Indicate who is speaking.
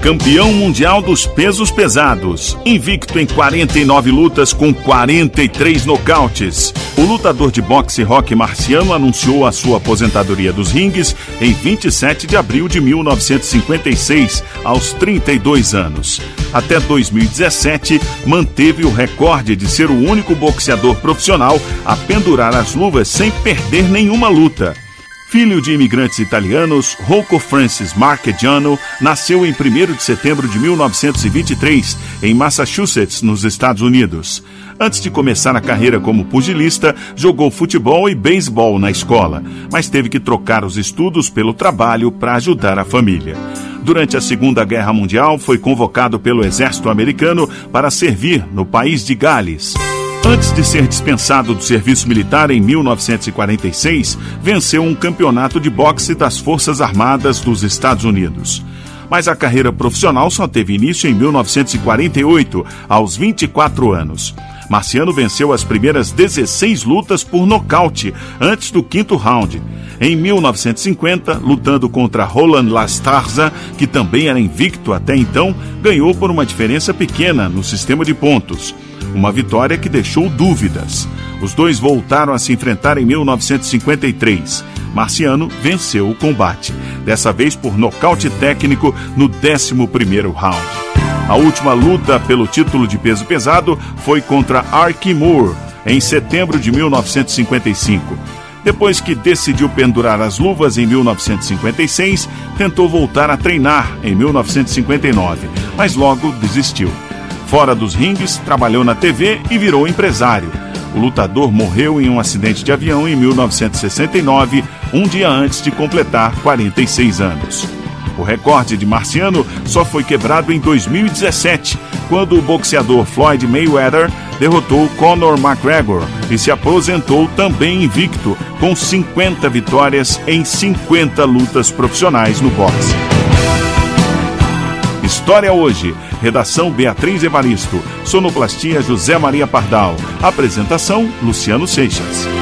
Speaker 1: campeão mundial dos pesos pesados, invicto em 49 lutas com 43 nocautes. O lutador de boxe Rock Marciano anunciou a sua aposentadoria dos ringues em 27 de abril de 1956, aos 32 anos. Até 2017, manteve o recorde de ser o único boxeador profissional a pendurar as luvas sem perder nenhuma luta. Filho de imigrantes italianos, Rocco Francis Marchegiano nasceu em 1 de setembro de 1923 em Massachusetts, nos Estados Unidos. Antes de começar a carreira como pugilista, jogou futebol e beisebol na escola, mas teve que trocar os estudos pelo trabalho para ajudar a família. Durante a Segunda Guerra Mundial, foi convocado pelo exército americano para servir no país de Gales. Antes de ser dispensado do serviço militar em 1946, venceu um campeonato de boxe das Forças Armadas dos Estados Unidos. Mas a carreira profissional só teve início em 1948, aos 24 anos. Marciano venceu as primeiras 16 lutas por nocaute, antes do quinto round. Em 1950, lutando contra Roland Lastarza, que também era invicto até então, ganhou por uma diferença pequena no sistema de pontos. Uma vitória que deixou dúvidas. Os dois voltaram a se enfrentar em 1953. Marciano venceu o combate, dessa vez por nocaute técnico no 11º round. A última luta pelo título de peso pesado foi contra Arky Moore, em setembro de 1955. Depois que decidiu pendurar as luvas em 1956, tentou voltar a treinar em 1959, mas logo desistiu. Fora dos ringues, trabalhou na TV e virou empresário. O lutador morreu em um acidente de avião em 1969, um dia antes de completar 46 anos. O recorde de Marciano só foi quebrado em 2017, quando o boxeador Floyd Mayweather derrotou Conor McGregor e se aposentou também invicto, com 50 vitórias em 50 lutas profissionais no boxe. História hoje. Redação Beatriz Evaristo. Sonoplastia José Maria Pardal. Apresentação Luciano Seixas.